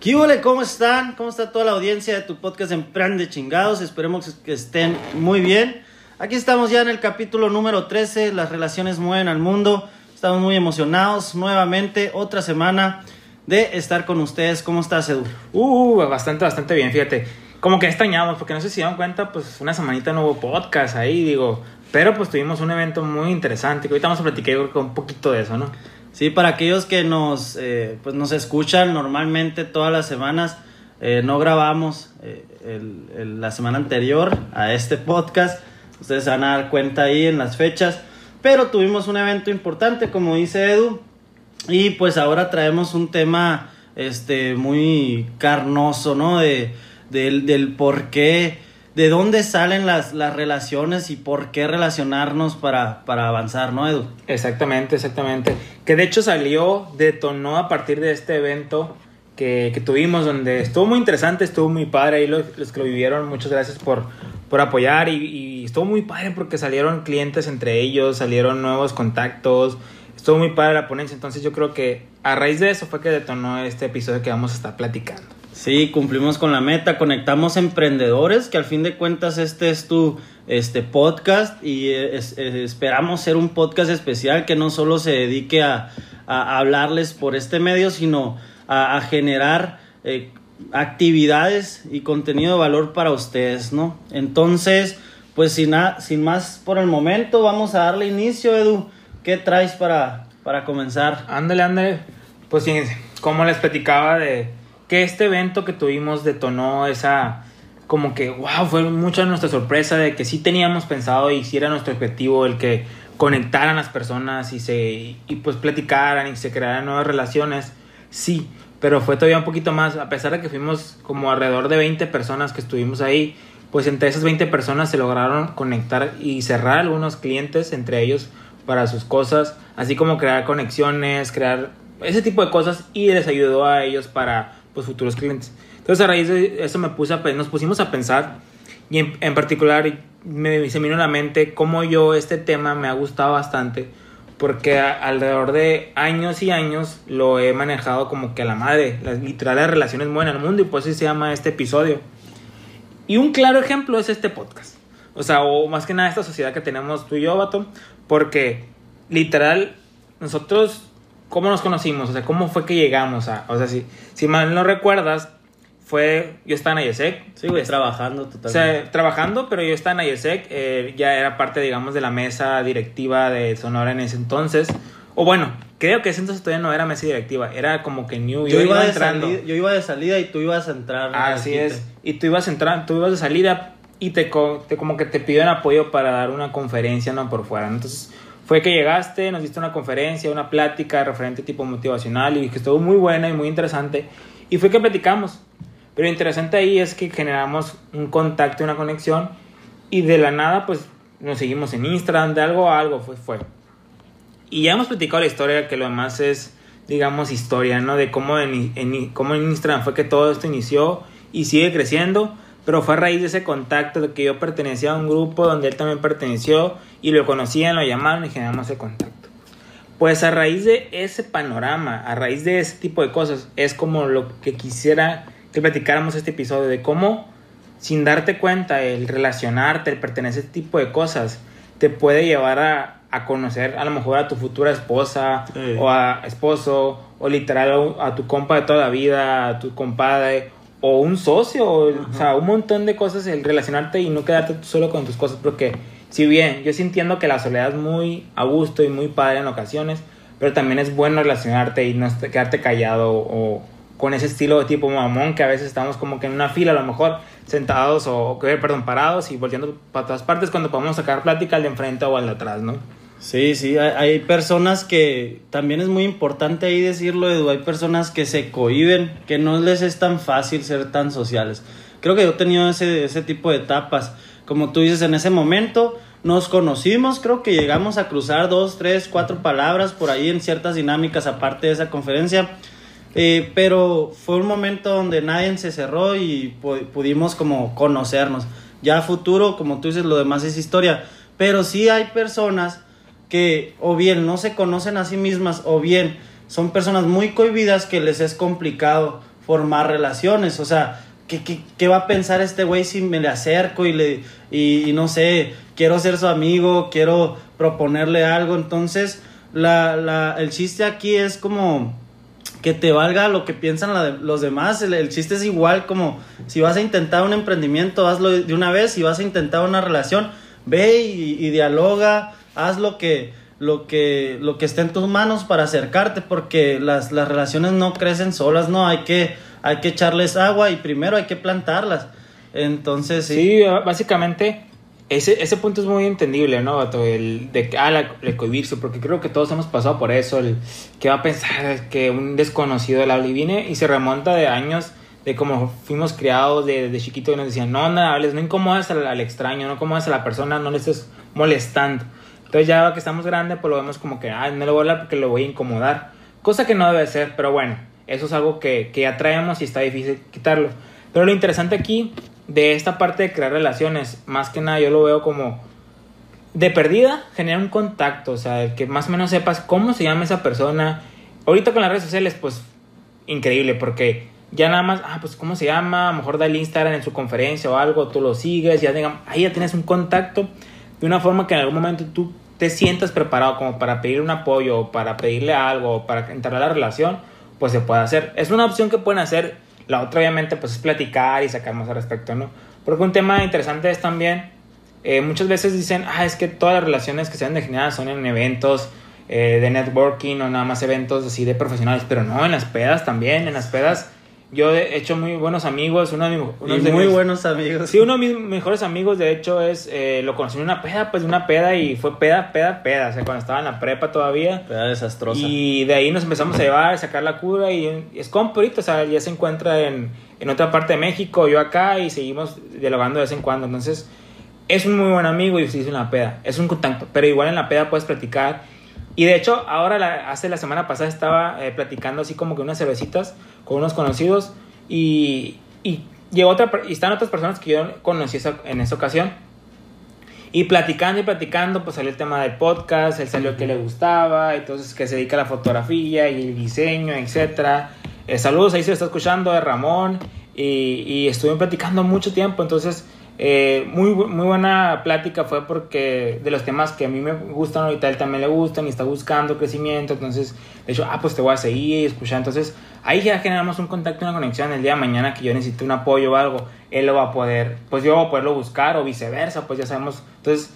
¿Qué huele? ¿Cómo están? ¿Cómo está toda la audiencia de tu podcast Emprende Chingados? Esperemos que estén muy bien. Aquí estamos ya en el capítulo número 13, las relaciones mueven al mundo. Estamos muy emocionados nuevamente, otra semana de estar con ustedes. ¿Cómo estás, Edu? Uh, bastante, bastante bien, fíjate. Como que extrañamos, porque no sé si dan cuenta, pues una semanita no hubo podcast ahí, digo. Pero pues tuvimos un evento muy interesante, que ahorita vamos a platicar un poquito de eso, ¿no? Sí, para aquellos que nos, eh, pues nos escuchan normalmente todas las semanas, eh, no grabamos eh, el, la semana anterior a este podcast. Ustedes se van a dar cuenta ahí en las fechas. Pero tuvimos un evento importante, como dice Edu. Y pues ahora traemos un tema este, muy carnoso, ¿no? De, del, del por qué de dónde salen las, las relaciones y por qué relacionarnos para, para avanzar, ¿no, Edu? Exactamente, exactamente. Que de hecho salió, detonó a partir de este evento que, que tuvimos, donde estuvo muy interesante, estuvo muy padre, ahí los, los que lo vivieron, muchas gracias por, por apoyar y, y, estuvo muy padre porque salieron clientes entre ellos, salieron nuevos contactos, estuvo muy padre la ponencia, entonces yo creo que a raíz de eso fue que detonó este episodio que vamos a estar platicando. Sí, cumplimos con la meta, conectamos emprendedores, que al fin de cuentas este es tu este podcast y esperamos ser un podcast especial que no solo se dedique a, a hablarles por este medio, sino a, generar eh, actividades y contenido de valor para ustedes, ¿no? Entonces, pues sin, sin más por el momento, vamos a darle inicio, Edu. ¿Qué traes para, para comenzar? Ándale, ándale. Pues como les platicaba de que este evento que tuvimos detonó esa como que wow fue mucha nuestra sorpresa de que sí teníamos pensado y sí era nuestro objetivo el que conectaran las personas y se y pues platicaran y se crearan nuevas relaciones. Sí pero fue todavía un poquito más. A pesar de que fuimos como alrededor de 20 personas que estuvimos ahí pues entre esas 20 personas se lograron conectar y cerrar algunos clientes entre ellos para sus cosas así como crear conexiones crear ese tipo de cosas y les ayudó a ellos para pues, futuros clientes. Entonces a raíz de eso me puse a, nos pusimos a pensar y en, en particular me, se me vino a la mente cómo yo este tema me ha gustado bastante porque a, alrededor de años y años lo he manejado como que a la madre, las literales relaciones mueven al mundo y pues así se llama este episodio. Y un claro ejemplo es este podcast. O sea, o más que nada esta sociedad que tenemos tú y yo, Bato, porque literal nosotros ¿cómo nos conocimos? O sea, ¿cómo fue que llegamos a...? O sea, si, si mal no recuerdas, fue... Yo estaba en IESEC. Sí, güey, trabajando totalmente. O sea, trabajando, pero yo estaba en IESEC. Eh, ya era parte, digamos, de la mesa directiva de Sonora en ese entonces. O bueno, creo que ese entonces todavía no era mesa directiva. Era como que new. Yo, yo iba, entrando. Salida, yo iba de salida y tú ibas a entrar. Así es. Y tú ibas a entrar, tú ibas de salida y te, te como que te pidieron apoyo para dar una conferencia, ¿no? Por fuera. Entonces fue que llegaste, nos diste una conferencia, una plática referente tipo motivacional y que estuvo muy buena y muy interesante. Y fue que platicamos. Pero lo interesante ahí es que generamos un contacto, una conexión y de la nada pues nos seguimos en Instagram, de algo a algo fue, fue. Y ya hemos platicado la historia, que lo demás es, digamos, historia, ¿no? De cómo en, en, cómo en Instagram fue que todo esto inició y sigue creciendo pero fue a raíz de ese contacto de que yo pertenecía a un grupo donde él también perteneció y lo conocían, lo llamaron y generamos ese contacto. Pues a raíz de ese panorama, a raíz de ese tipo de cosas, es como lo que quisiera que platicáramos este episodio de cómo, sin darte cuenta, el relacionarte, el pertenecer a este tipo de cosas, te puede llevar a, a conocer a lo mejor a tu futura esposa sí. o a esposo, o literal a tu compa de toda la vida, a tu compadre, o un socio, o, o, sea, un montón de cosas, el relacionarte y no quedarte solo con tus cosas, porque si bien yo sí entiendo que la soledad es muy a gusto y muy padre en ocasiones, pero también es bueno relacionarte y no quedarte callado o con ese estilo de tipo mamón que a veces estamos como que en una fila a lo mejor sentados o, perdón, parados y volteando para todas partes cuando podemos sacar plática al de enfrente o al de atrás, ¿no? Sí, sí, hay, hay personas que también es muy importante ahí decirlo, Edu, hay personas que se cohiben, que no les es tan fácil ser tan sociales. Creo que yo he tenido ese, ese tipo de etapas. Como tú dices, en ese momento nos conocimos, creo que llegamos a cruzar dos, tres, cuatro palabras por ahí en ciertas dinámicas aparte de esa conferencia. Eh, pero fue un momento donde nadie se cerró y pu- pudimos como conocernos. Ya a futuro, como tú dices, lo demás es historia. Pero sí hay personas que o bien no se conocen a sí mismas o bien son personas muy cohibidas que les es complicado formar relaciones. O sea, ¿qué, qué, qué va a pensar este güey si me le acerco y le y, no sé, quiero ser su amigo, quiero proponerle algo? Entonces, la, la, el chiste aquí es como que te valga lo que piensan los demás. El, chiste es igual como si vas a intentar un emprendimiento, hazlo de una vez. Si vas a intentar una relación, ve y dialoga, haz lo que, lo, que, lo que esté en tus manos para acercarte, porque las, las relaciones no crecen solas, ¿no? Hay que, hay que echarles agua y primero hay que plantarlas. Entonces, sí. Sí, básicamente ese, ese punto es muy entendible, ¿no? El de ah, la, el cohibirse, porque creo que todos hemos pasado por eso, el que va a pensar que un desconocido le habla y viene y se remonta de años de cómo fuimos criados de, de chiquito y nos decían, no, no hables, no incomodas al, al extraño, no incomodas a la persona, no le estés molestando. Entonces ya que estamos grandes, pues lo vemos como que, ay, no le voy a hablar porque lo voy a incomodar. Cosa que no debe ser, pero bueno, eso es algo que, que ya traemos y está difícil quitarlo. Pero lo interesante aquí de esta parte de crear relaciones, más que nada yo lo veo como de perdida, generar un contacto, o sea, el que más o menos sepas cómo se llama esa persona. Ahorita con las redes sociales, pues increíble, porque ya nada más, ah, pues cómo se llama, a lo mejor da el Instagram en su conferencia o algo, tú lo sigues, ya digamos, ahí ya tienes un contacto de una forma que en algún momento tú te sientas preparado como para pedir un apoyo o para pedirle algo o para entrar a la relación, pues se puede hacer. Es una opción que pueden hacer. La otra obviamente pues es platicar y sacar más al respecto, ¿no? Porque un tema interesante es también, eh, muchas veces dicen, ah, es que todas las relaciones que se han de generar son en eventos eh, de networking o nada más eventos así de profesionales, pero no, en las pedas también, en las pedas yo he hecho muy buenos amigos, uno de, mi- uno Y de muy mis- buenos amigos. Sí, uno de mis mejores amigos, de hecho, es eh, lo conocí en una peda, pues una peda y fue peda, peda, peda, o sea, cuando estaba en la prepa todavía. Peda desastrosa. Y de ahí nos empezamos a llevar, a sacar la cura y es compa ahorita, o sea, ya se encuentra en, en otra parte de México, yo acá y seguimos dialogando de vez en cuando. Entonces, es un muy buen amigo y se hizo en la peda, es un contacto, pero igual en la peda puedes platicar. Y de hecho, ahora, la- hace la semana pasada estaba eh, platicando así como que unas cervecitas con unos conocidos y, y llegó otra, y están otras personas que yo conocí esa- en esa ocasión. Y platicando y platicando, pues salió el tema del podcast, él salió que le gustaba, entonces que se dedica a la fotografía y el diseño, etcétera. Eh, saludos, ahí se está escuchando, de Ramón. Y, y estuvimos platicando mucho tiempo, entonces eh, muy, muy buena plática fue porque de los temas que a mí me gustan ahorita, él también le gustan y está buscando crecimiento, entonces de hecho, ah, pues te voy a seguir escuchar, entonces ahí ya generamos un contacto, una conexión, el día de mañana que yo necesite un apoyo o algo, él lo va a poder, pues yo voy a poderlo buscar o viceversa, pues ya sabemos, entonces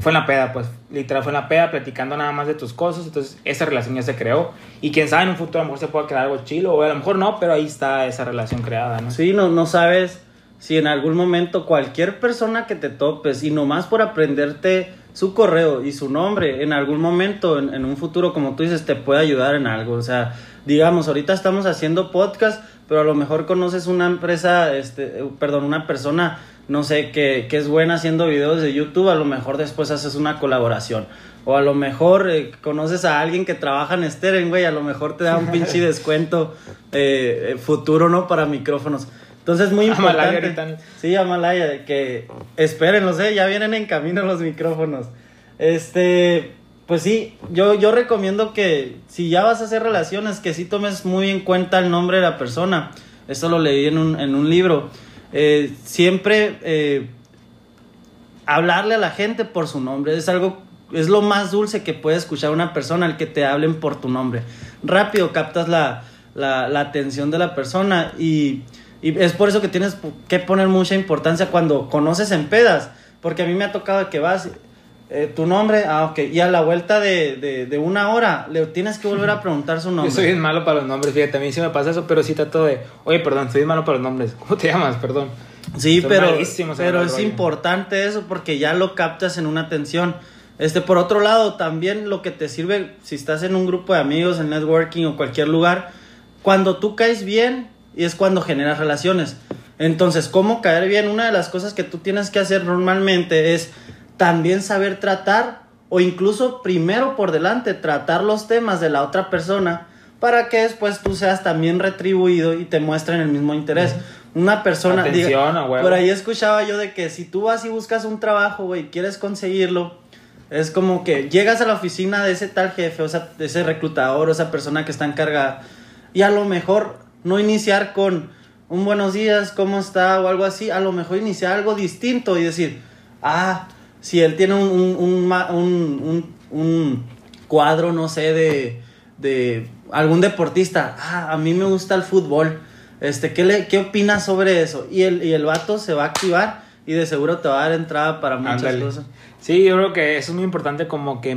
fue en la peda, pues literal fue en la peda platicando nada más de tus cosas, entonces esa relación ya se creó y quién sabe en un futuro a lo mejor se puede crear algo chilo o a lo mejor no, pero ahí está esa relación creada, ¿no? Sí, no, no sabes si en algún momento cualquier persona que te topes y nomás por aprenderte su correo y su nombre, en algún momento, en, en un futuro, como tú dices, te puede ayudar en algo. O sea, digamos, ahorita estamos haciendo podcast, pero a lo mejor conoces una empresa, este, eh, perdón, una persona, no sé, que, que es buena haciendo videos de YouTube, a lo mejor después haces una colaboración. O a lo mejor eh, conoces a alguien que trabaja en Steren, güey, a lo mejor te da un pinche descuento eh, futuro, ¿no? Para micrófonos. Entonces, muy Amalaya importante. ahorita. Sí, Amalaya, que espérenlos, eh, ya vienen en camino los micrófonos. Este, pues sí, yo, yo recomiendo que si ya vas a hacer relaciones, que sí tomes muy en cuenta el nombre de la persona. Esto lo leí en un, en un libro. Eh, siempre eh, hablarle a la gente por su nombre es algo, es lo más dulce que puede escuchar una persona, el que te hablen por tu nombre. Rápido captas la, la, la atención de la persona y, y es por eso que tienes que poner mucha importancia cuando conoces en pedas, porque a mí me ha tocado que vas, eh, tu nombre, ah, ok, y a la vuelta de, de, de una hora le tienes que volver a preguntar su nombre. Yo soy bien malo para los nombres, fíjate, a mí sí me pasa eso, pero sí trato de, oye, perdón, soy bien malo para los nombres. ¿Cómo te llamas? Perdón. Sí, Soy pero, pero es rollo. importante eso porque ya lo captas en una atención. Este, por otro lado, también lo que te sirve, si estás en un grupo de amigos, en networking o cualquier lugar, cuando tú caes bien, y es cuando generas relaciones. Entonces, ¿cómo caer bien? Una de las cosas que tú tienes que hacer normalmente es también saber tratar o incluso primero por delante tratar los temas de la otra persona para que después tú seas también retribuido y te muestren el mismo interés. Una persona... Atención, por ahí escuchaba yo de que si tú vas y buscas un trabajo, güey, quieres conseguirlo, es como que llegas a la oficina de ese tal jefe, o sea, de ese reclutador, o esa persona que está encargada, y a lo mejor no iniciar con un buenos días, ¿cómo está? o algo así, a lo mejor iniciar algo distinto y decir, ah, si él tiene un, un, un, un cuadro, no sé, de, de, algún deportista, ah, a mí me gusta el fútbol, este, ¿qué, le, qué opinas sobre eso? Y el, y el vato se va a activar y de seguro te va a dar entrada para muchas cosas. Sí, yo creo que eso es muy importante como que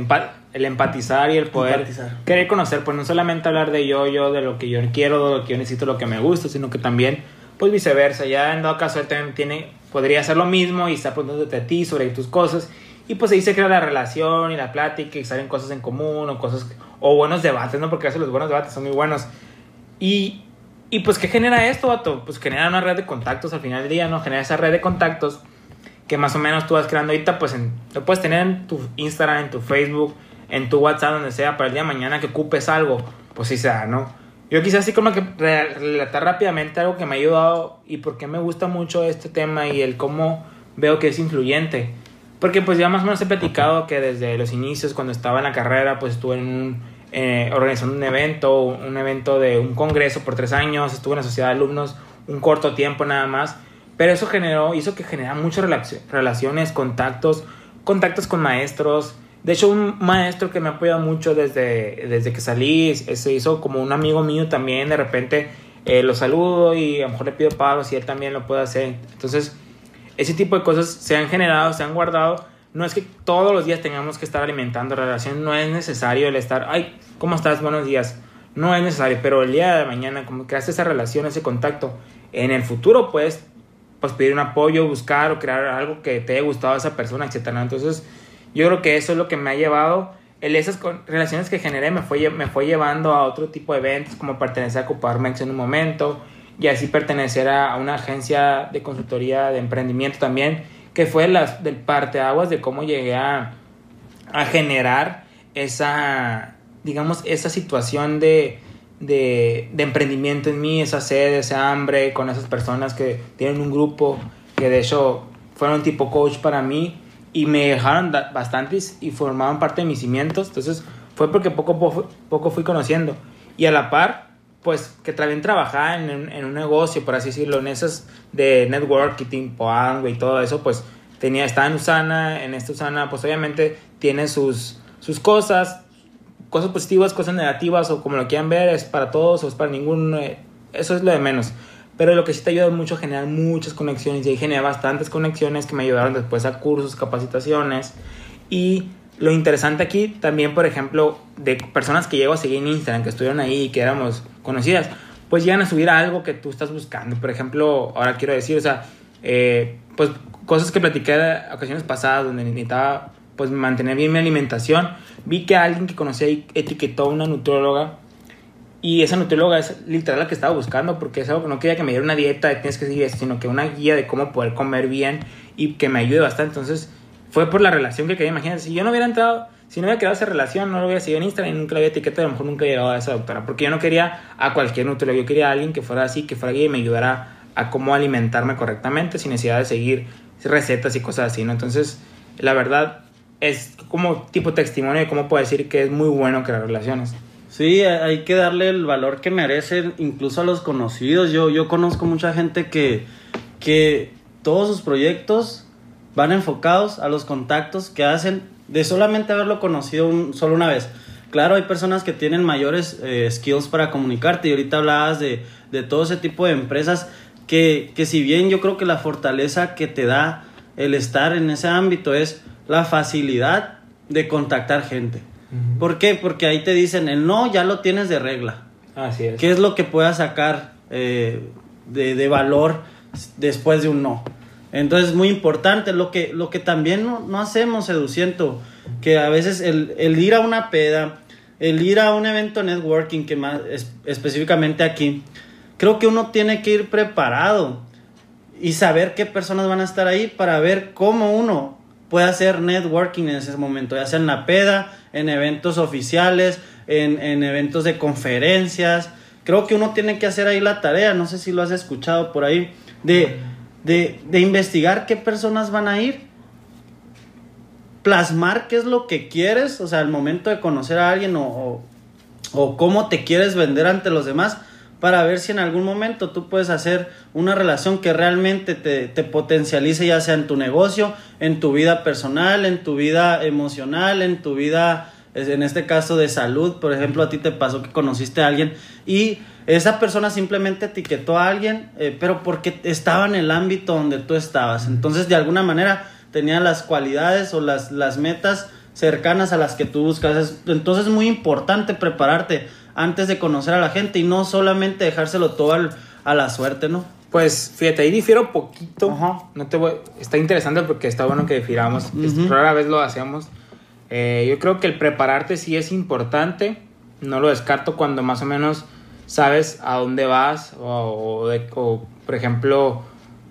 el empatizar y el poder querer conocer, pues no solamente hablar de yo, yo, de lo que yo quiero, de lo que yo necesito, lo que me gusta, sino que también, pues viceversa, ya en dado caso él también tiene, podría hacer lo mismo y estar preguntándote a ti sobre tus cosas y pues ahí se crea la relación y la plática y salen cosas en común o cosas, o buenos debates, ¿no? Porque a veces los buenos debates son muy buenos. Y, y pues, ¿qué genera esto, vato? Pues genera una red de contactos al final del día, ¿no? Genera esa red de contactos que más o menos tú vas creando ahorita, pues lo puedes tener en tu Instagram, en tu Facebook, en tu WhatsApp, donde sea, para el día de mañana que ocupes algo, pues sí sea, ¿no? Yo quizás así como que relatar rápidamente algo que me ha ayudado y por qué me gusta mucho este tema y el cómo veo que es influyente. Porque pues ya más o menos he platicado que desde los inicios, cuando estaba en la carrera, pues estuve en un, eh, organizando un evento, un evento de un congreso por tres años, estuve en la sociedad de alumnos un corto tiempo nada más pero eso generó, hizo que generara muchas relaciones, contactos, contactos con maestros. De hecho, un maestro que me ha apoyado mucho desde, desde que salí, se hizo como un amigo mío también. De repente eh, lo saludo y a lo mejor le pido pagos y él también lo puede hacer. Entonces, ese tipo de cosas se han generado, se han guardado. No es que todos los días tengamos que estar alimentando relación, no es necesario el estar, ay, ¿cómo estás? Buenos días. No es necesario, pero el día de mañana, como creaste esa relación, ese contacto, en el futuro puedes pues pedir un apoyo, buscar o crear algo que te haya gustado a esa persona, etcétera. Entonces, yo creo que eso es lo que me ha llevado, el, esas relaciones que generé me fue, me fue llevando a otro tipo de eventos, como pertenecer a Coparmex en un momento, y así pertenecer a, una agencia de consultoría de emprendimiento también, que fue las, del parteaguas de cómo llegué a, a generar esa, digamos, esa situación de de, emprendimiento en mí, esa sed, ese hambre con esas personas que tienen un grupo que de hecho fueron tipo coach para mí y me dejaron bastantes y formaban parte de mis cimientos. Entonces fue porque poco a poco, fui conociendo. Y a la par, pues que también trabajaba en, en, un negocio, por así decirlo, en esas de networking, Poang y todo eso, pues tenía, estaba en Usana, en esta Usana, pues obviamente tiene sus, sus cosas, cosas positivas, cosas negativas o como lo quieran ver, es para todos o es para ninguno, eh, eso es lo de menos. Pero lo que sí te ayuda mucho a generar muchas conexiones y ahí generé bastantes conexiones que me ayudaron después a cursos, capacitaciones y lo interesante aquí también, por ejemplo, de personas que llego a seguir en Instagram, que estuvieron ahí y que éramos conocidas, pues llegan a subir algo que tú estás buscando. Por ejemplo, ahora quiero decir, o sea, eh, pues cosas que platiqué de ocasiones pasadas donde necesitaba pues mantener bien mi alimentación. Vi que alguien que conocía etiquetó a una nutrióloga y esa nutrióloga es literal la que estaba buscando porque es algo que no quería que me diera una dieta de tienes que seguir sino que una guía de cómo poder comer bien y que me ayude bastante. Entonces fue por la relación que quería. Imagínate, si yo no hubiera entrado, si no hubiera creado esa relación, no lo hubiera seguido en Instagram y nunca la había etiquetado, a lo mejor nunca hubiera llegado a esa doctora. Porque yo no quería a cualquier nutrióloga, yo quería a alguien que fuera así, que fuera guía y me ayudara a cómo alimentarme correctamente sin necesidad de seguir recetas y cosas así, ¿no? Entonces, la verdad, es como tipo testimonio de cómo puedo decir que es muy bueno crear relaciones. Sí, hay que darle el valor que merecen incluso a los conocidos. Yo, yo conozco mucha gente que, que todos sus proyectos van enfocados a los contactos que hacen de solamente haberlo conocido un, solo una vez. Claro, hay personas que tienen mayores eh, skills para comunicarte y ahorita hablabas de, de todo ese tipo de empresas que, que si bien yo creo que la fortaleza que te da el estar en ese ámbito es la facilidad de contactar gente. ¿Por qué? Porque ahí te dicen, el no ya lo tienes de regla. Así es. ¿Qué es lo que puedas sacar eh, de, valor después de un no? Entonces, muy importante. Lo que, lo que también no, hacemos, Educiento, que a veces el, el ir a una peda, el ir a un evento networking, que más es- específicamente aquí, creo que uno tiene que ir preparado y saber qué personas van a estar ahí para ver cómo uno puede hacer networking en ese momento, ya sea en la peda, en eventos oficiales, en, en eventos de conferencias. Creo que uno tiene que hacer ahí la tarea, no sé si lo has escuchado por ahí, de, de, de investigar qué personas van a ir, plasmar qué es lo que quieres, o sea, al momento de conocer a alguien o, o, o cómo te quieres vender ante los demás para ver si en algún momento tú puedes hacer una relación que realmente te, te potencialice ya sea en tu negocio, en tu vida personal, en tu vida emocional, en tu vida, en este caso de salud, por ejemplo, a ti te pasó que conociste a alguien y esa persona simplemente etiquetó a alguien, eh, pero porque estaba en el ámbito donde tú estabas. Entonces, de alguna manera, tenía las cualidades o las, las metas cercanas a las que tú buscas. Es- Entonces es muy importante prepararte antes de conocer a la gente y no solamente dejárselo todo al- a la suerte, ¿no? Pues fíjate, ahí difiero poquito. Ajá. No te voy, está interesante porque está bueno que difiramos. Es- Ujú. Rara vez lo hacemos. Eh, yo creo que el prepararte sí es importante. No lo descarto cuando más o menos sabes a dónde vas o, o de- o, por ejemplo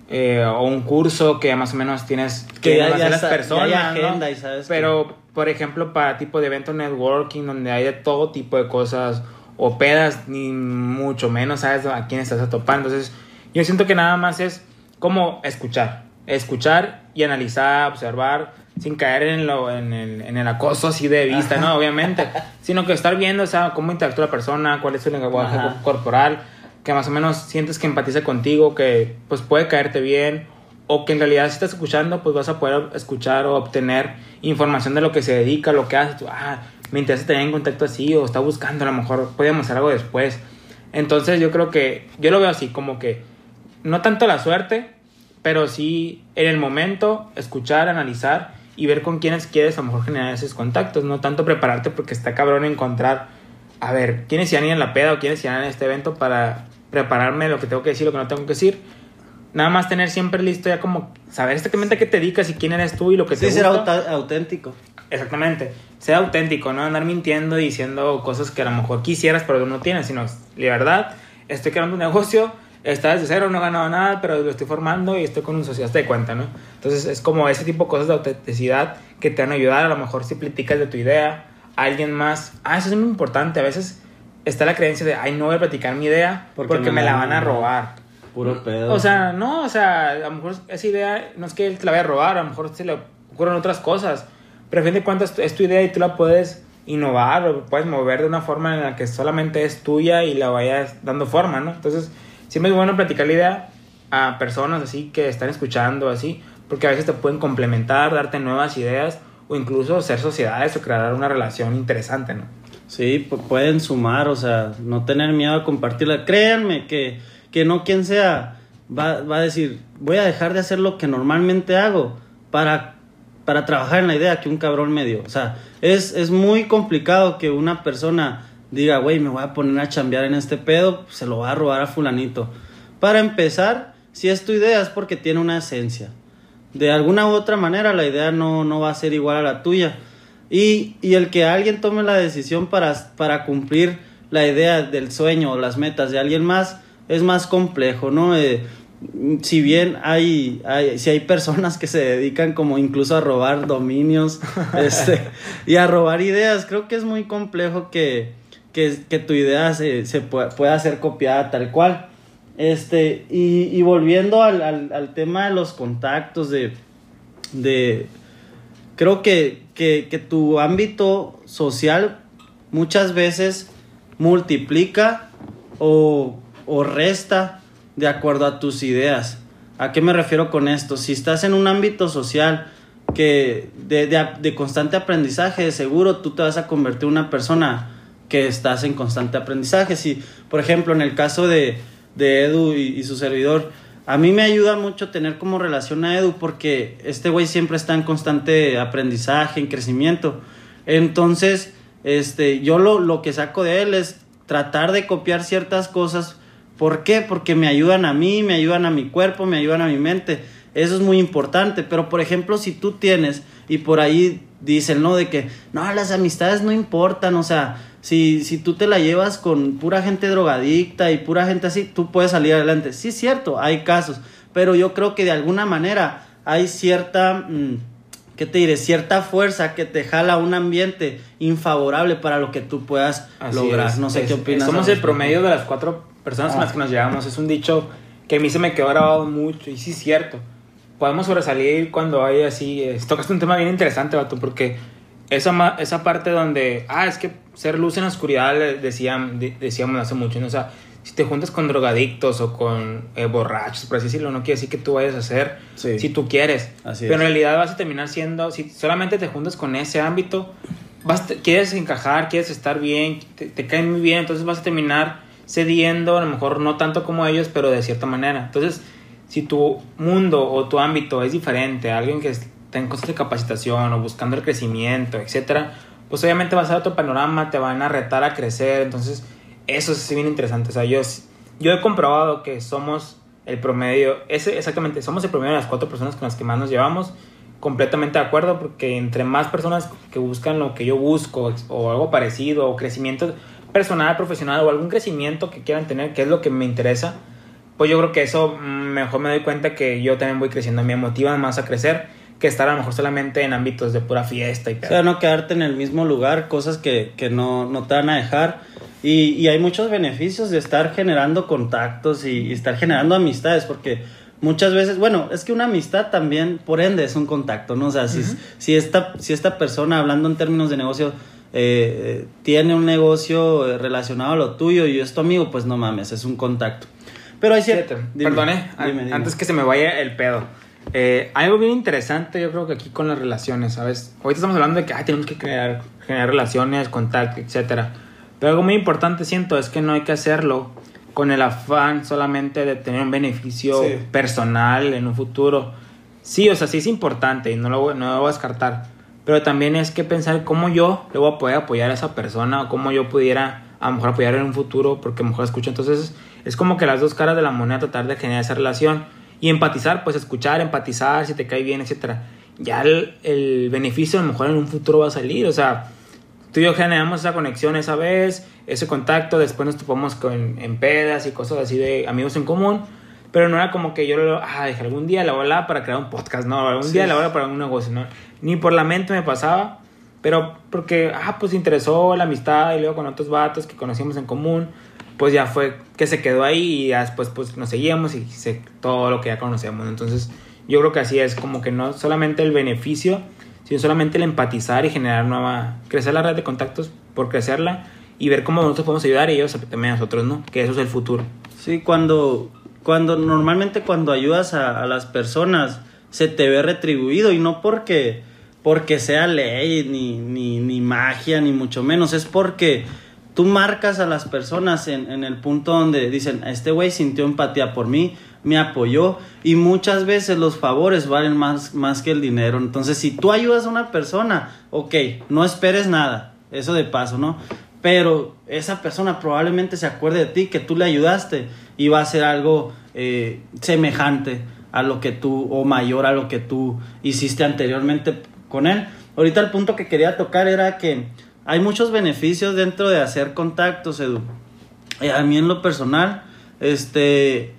eh, o un curso que más o menos tienes Que ya- a ya está- las personas, ya hay ¿no? agenda y sabes que- Pero por ejemplo para tipo de evento networking donde hay de todo tipo de cosas o pedas ni mucho menos sabes a quién estás topando. Entonces yo siento que nada más es como escuchar, escuchar y analizar, observar, sin caer en, lo, en, el, en el acoso así de vista, ¿no? Obviamente, sino que estar viendo, o sea, cómo interactúa la persona, cuál es su lenguaje Ajá. corporal, que más o menos sientes que empatiza contigo, que pues puede caerte bien, o que en realidad si estás escuchando, pues vas a poder escuchar o obtener información de lo que se dedica, lo que hace, tú, ah, me interesa tener en contacto así, o está buscando, a lo mejor podemos hacer algo después. Entonces yo creo que, yo lo veo así, como que no tanto la suerte, pero sí en el momento escuchar, analizar y ver con quiénes quieres a lo mejor generar esos contactos, no tanto prepararte porque está cabrón encontrar, a ver, quiénes irán en la peda o quiénes irán en este evento para prepararme lo que tengo que decir, lo que no tengo que decir. Nada más tener siempre listo ya como saber exactamente a qué te dedicas y quién eres tú y lo que te Sí, ser gusta. auta- auténtico. Exactamente. Sea auténtico, no andar mintiendo y diciendo cosas que a lo mejor quisieras pero no tienes, sino la verdad, estoy creando un negocio, está desde cero, no he ganado nada, pero lo estoy formando y estoy con un socio, hazte de cuenta, ¿no? Entonces es como ese tipo de cosas de autenticidad que te van a ayudar, a lo mejor si platicas de tu idea a alguien más. Ah, eso es muy importante, a veces está la creencia de, ay, no voy a platicar mi idea porque, me, la van a robar. Puro pedo. O sea, no, o sea, a lo mejor esa idea no es que él te la vaya a robar, a lo mejor se le ocurren otras cosas. Pero a fin de cuentas es tu idea y tú la puedes innovar o puedes mover de una forma en la que solamente es tuya y la vayas dando forma, ¿no? Entonces, siempre es bueno platicar la idea a personas así que están escuchando, así, porque a veces te pueden complementar, darte nuevas ideas o incluso ser sociedades o crear una relación interesante, ¿no? Sí, pu- pueden sumar, o sea, no tener miedo a compartirla. Créanme que, que no quien sea va, va a decir, voy a dejar de hacer lo que normalmente hago para, para trabajar en la idea que un cabrón me dio. O sea, es, es muy complicado que una persona diga, güey, me voy a poner a chambear en este pedo, se lo va a robar a fulanito. Para empezar, si es tu idea es porque tiene una esencia. De alguna u otra manera la idea no, no va a ser igual a la tuya. Y, y el que alguien tome la decisión para, para cumplir la idea del sueño o las metas de alguien más es más complejo, ¿no? Eh, si bien hay, hay, si hay personas que se dedican como incluso a robar dominios este, y a robar ideas, creo que es muy complejo que, que, que tu idea se, se pueda, pueda ser copiada tal cual. Este, y, y volviendo al, al, al tema de los contactos, de, de creo que, que, que tu ámbito social muchas veces multiplica o, o resta de acuerdo a tus ideas. ¿A qué me refiero con esto? Si estás en un ámbito social que de, de, de constante aprendizaje, de seguro tú te vas a convertir en una persona que estás en constante aprendizaje. Si, por ejemplo, en el caso de, de Edu y, y, su servidor, a mí me ayuda mucho tener como relación a Edu porque este güey siempre está en constante aprendizaje, en crecimiento. Entonces, este, yo lo, lo que saco de él es tratar de copiar ciertas cosas. ¿Por qué? Porque me ayudan a mí, me ayudan a mi cuerpo, me ayudan a mi mente. Eso es muy importante. Pero, por ejemplo, si tú tienes Y por ahí dicen, ¿no? De que, no, las amistades no importan, o sea, si, si tú te la llevas con pura gente drogadicta y pura gente así, tú puedes salir adelante. Sí, es cierto, hay casos, pero yo creo que de alguna manera hay cierta... Mm, ¿qué te diré? Cierta fuerza que te jala un ambiente infavorable para lo que tú puedas lograr. No sé qué opinas. Somos el promedio de las cuatro personas con las ah. que nos llevamos. Es un dicho que a mí se me quedó grabado mucho y sí es cierto. Podemos sobresalir cuando hay así... Eh, tocaste un tema bien interesante, Vato, porque esa, esa parte donde... Ah, es que ser luz en la oscuridad, decían, decíamos hace mucho, ¿no? O sea, si te juntas con drogadictos o con eh, borrachos, por así decirlo, no quiere decir que tú vayas a hacer si tú quieres. Pero en realidad vas a terminar siendo, si solamente te juntas con ese ámbito, vas, quieres encajar, quieres estar bien, te, te caen muy bien, entonces vas a terminar cediendo, a lo mejor no tanto como ellos, pero de cierta manera. Entonces, si tu mundo o tu ámbito es diferente, alguien que está en cosas de capacitación o buscando el crecimiento, etcétera, pues obviamente vas a otro panorama, te van a retar a crecer, entonces eso es bien interesante. O sea, yo, yo he comprobado que somos el promedio, ese, exactamente, somos el promedio de las cuatro personas con las que más nos llevamos. Completamente de acuerdo, porque entre más personas que buscan lo que yo busco, o algo parecido, o crecimiento personal, profesional, o algún crecimiento que quieran tener, que es lo que me interesa, pues yo creo que eso mm, mejor me doy cuenta que yo también voy creciendo, me motiva más a crecer que estar a lo mejor solamente en ámbitos de pura fiesta y O sea, no quedarte en el mismo lugar, cosas que, que no, no, te van a dejar. Y, y, hay muchos beneficios de estar generando contactos y, estar generando amistades, porque muchas veces, bueno, es que una amistad también, por ende, es un contacto, ¿no? O sea, si, si, esta, si esta persona, hablando en términos de negocio, eh, tiene un negocio relacionado a lo tuyo y es tu amigo, pues no mames, es un contacto. Pero hay cierto... Perdone, antes que se me vaya el pedo. Eh, algo bien interesante, yo creo que aquí con las relaciones, ¿sabes? Ahorita estamos hablando de que tenemos que crear, generar relaciones, contacto, etc. Pero algo muy importante siento es que no hay que hacerlo con el afán solamente de tener un beneficio personal en un futuro. Sí, o sea, sí es importante y no lo, no lo voy a descartar. Pero también es que pensar cómo yo le voy a poder apoyar a esa persona o cómo yo pudiera a lo mejor apoyar en un futuro porque a lo mejor escucho. Entonces es como que las dos caras de la moneda tratar de generar esa relación y empatizar, pues escuchar, empatizar, si te cae bien, etcétera. Ya el, el, beneficio a lo mejor en un futuro va a salir, o sea, tú y yo generamos esa conexión esa vez, ese contacto, después nos topamos con, en pedas y cosas así de amigos en común, pero no era como que yo lo, ah, dije, algún día la voy a para crear un podcast, no, algún día la voy a para un negocio, no, ni por la mente me pasaba, pero porque, ah, pues interesó la amistad y luego con otros vatos que conocíamos en común, pues ya fue que se quedó ahí y después pues nos seguíamos y sé todo lo que ya conocíamos. Entonces yo creo que así es como que no solamente el beneficio, sino solamente el empatizar y generar nueva, crecer la red de contactos por crecerla y ver cómo nosotros podemos ayudar a ellos también a nosotros, ¿no? Que eso es el futuro. Sí, cuando, cuando normalmente cuando ayudas a, las personas se te ve retribuido y no porque, porque sea ley, ni, ni, ni magia, ni mucho menos, es porque tú marcas a las personas en, en el punto donde dicen, este güey sintió empatía por mí, me apoyó y muchas veces los favores valen más, más que el dinero. Entonces, si tú ayudas a una persona, ok, no esperes nada, eso de paso, ¿no? Pero esa persona probablemente se acuerde de ti, que tú le ayudaste y va a ser algo eh, semejante a lo que tú, o mayor a lo que tú hiciste anteriormente con él. Ahorita el punto que quería tocar era que hay muchos beneficios dentro de hacer contactos, Edu. Eh, a mí en lo personal, este,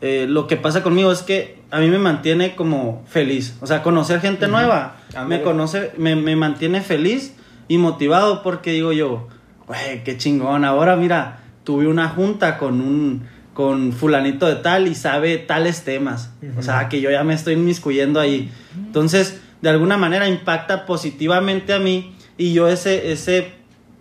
eh, lo que pasa conmigo es que a mí me mantiene como feliz. O sea, conocer gente nueva me conoce, me, me, mantiene feliz y motivado porque digo yo, güey, qué chingón. Ahora mira, tuve una junta con un con fulanito de tal y sabe tales temas. O sea, que yo ya me estoy inmiscuyendo ahí. Entonces, de alguna manera impacta positivamente a mí y yo ese, ese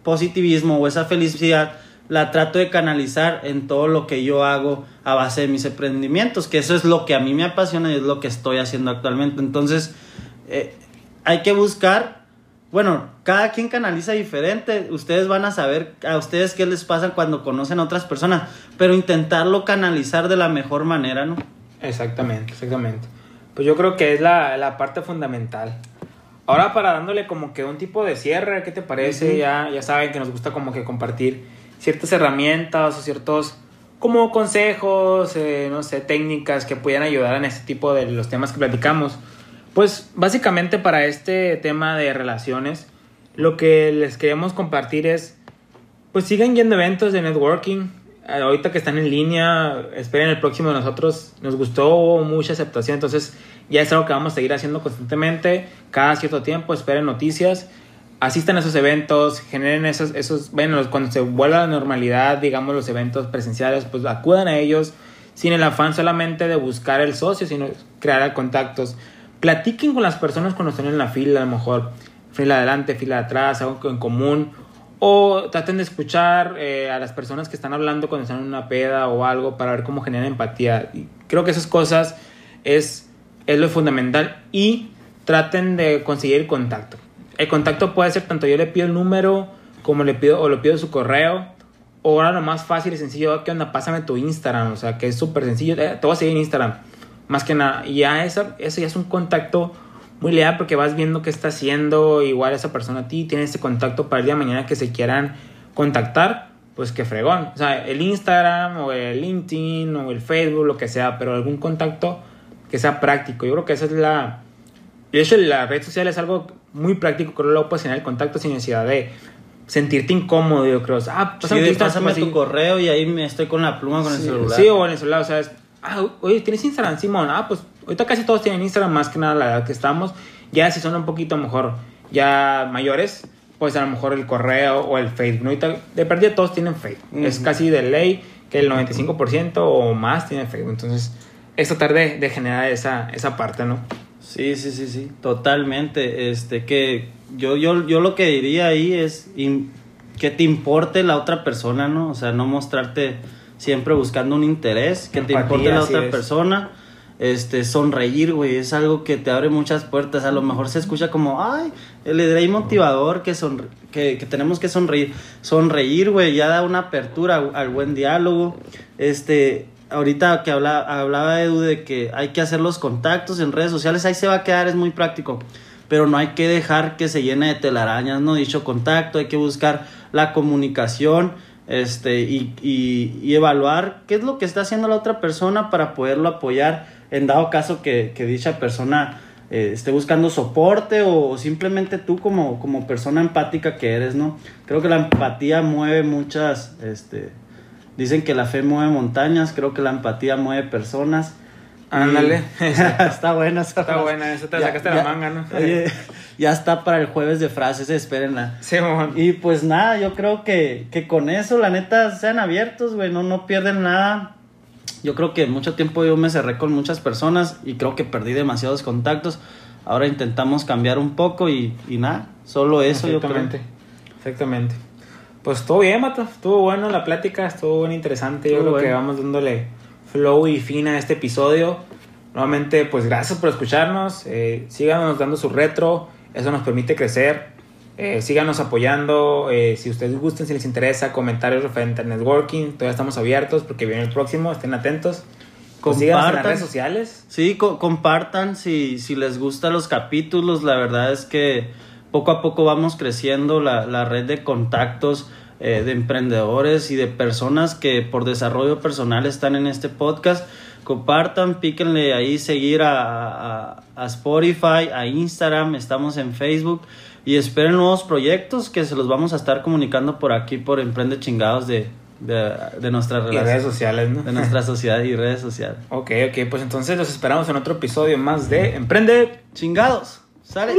positivismo o esa felicidad la trato de canalizar en todo lo que yo hago a base de mis emprendimientos, que eso es lo que a mí me apasiona y es lo que estoy haciendo actualmente. Entonces, eh, hay que buscar, bueno, cada quien canaliza diferente, ustedes van a saber a ustedes qué les pasa cuando conocen a otras personas, pero intentarlo canalizar de la mejor manera, ¿no? Exactamente, exactamente. Pues yo creo que es la, la parte fundamental. Ahora para dándole como que un tipo de cierre, ¿qué te parece? ya, ya saben que nos gusta como que compartir ciertas herramientas o ciertos como consejos, eh, no sé, técnicas que puedan ayudar en este tipo de los temas que platicamos. Pues básicamente para este tema de relaciones, lo que les queremos compartir es, pues sigan yendo eventos de networking. Ahorita que están en línea, esperen el próximo de nosotros. Nos gustó mucha aceptación, entonces ya es algo que vamos a seguir haciendo constantemente. Cada cierto tiempo, esperen noticias. Asistan a esos eventos, generen esos, esos, bueno, cuando se vuelva a la normalidad, digamos, los eventos presenciales, pues acudan a ellos sin el afán solamente de buscar el socio, sino crear contactos. Platiquen con las personas cuando estén en la fila, a lo mejor fila adelante, fila atrás, algo en común. O traten de escuchar eh, a las personas que están hablando cuando están en una peda o algo para ver cómo genera empatía. Creo que esas cosas es, es lo fundamental. Y traten de conseguir contacto. El contacto puede ser tanto yo le pido el número como le pido o le pido su correo. O ahora lo más fácil y sencillo, ¿qué onda? Pásame tu Instagram. O sea, que es súper sencillo. Eh, te voy a seguir en Instagram. Más que nada. Y ya eso, eso ya es un contacto muy leal porque vas viendo qué está haciendo igual esa persona a ti, tiene ese contacto para el día de mañana que se quieran contactar, pues que fregón. O sea, el Instagram o el LinkedIn o el Facebook, lo que sea, pero algún contacto que sea práctico. Yo creo que esa es la... De hecho, la red social es algo muy práctico, creo que luego puedes tener el contacto sin necesidad de sentirte incómodo, yo creo. Ah, pásame, sí, tu, pásame tu correo y ahí me estoy con la pluma con el celular. Sí, o en el celular, o sea, ah, oye, ¿tienes Instagram, Simón? Ah, pues ahorita casi todos tienen Instagram, más que nada la edad que estamos. Ya si son un poquito mejor, ya mayores, pues a lo mejor el correo o el Facebook. ¿no? Ahorita, de perdida todos tienen Facebook. Es casi de ley que el 95% o más tiene Facebook. Entonces, es tratar de, de generar esa, esa parte, ¿no? Sí, sí, sí, sí, totalmente. Este, que yo, yo, yo lo que diría ahí es que te importe la otra persona, ¿no? O sea, no mostrarte siempre buscando un interés, que te importe la otra persona este, sonreír, güey, es algo que te abre muchas puertas. A lo mejor se escucha como, ay, el idea motivador que, que, que, tenemos que sonreír. Sonreír, güey, ya da una apertura al buen diálogo. Este, ahorita que habla, hablaba Edu de que hay que hacer los contactos en redes sociales, ahí se va a quedar, es muy práctico. Pero no hay que dejar que se llene de telarañas, ¿no? Dicho contacto, hay que buscar la comunicación este, y, y, evaluar qué es lo que está haciendo la otra persona para poderlo apoyar en dado caso que, dicha persona eh, esté buscando soporte o simplemente tú como, como persona empática que eres, ¿no? Creo que la empatía mueve muchas, este, dicen que la fe mueve montañas, creo que la empatía mueve personas. Ándale. está buena esa Está buena, eso te sacaste la manga, ¿no? ya está para el jueves de frases, espérenla. Sí, Y pues nada, yo creo que, que con eso, la neta, sean abiertos, güey, no, no pierden nada yo creo que mucho tiempo yo me cerré con muchas personas y creo que perdí demasiados contactos. Ahora intentamos cambiar un poco y, y nada, solo eso yo creo. Exactamente. Pues todo bien, Mato. Estuvo bueno la plática, estuvo bien interesante. Yo creo que vamos dándole flow y fin a este episodio. Nuevamente, pues gracias por escucharnos. Eh, síganos dando su retro. Eso nos permite crecer. Eh, síganos apoyando. Eh, si ustedes gustan, si les interesa, comentarios referente al networking, todavía estamos abiertos porque viene el próximo. Estén atentos. Compartan. en las redes sociales. Sí, compartan si, si les gustan los capítulos. La verdad es que poco a poco vamos creciendo la, la red de contactos eh, de emprendedores y de personas que por desarrollo personal están en este podcast. Compartan, píquenle ahí seguir a, a, a Spotify, a Instagram, estamos en Facebook y esperen nuevos proyectos que se los vamos a estar comunicando por aquí, por Emprende Chingados de, de, de nuestras redes sociales, ¿no? De nuestra sociedad y redes sociales. Ok, ok, pues entonces los esperamos en otro episodio más de Emprende Chingados. Sale.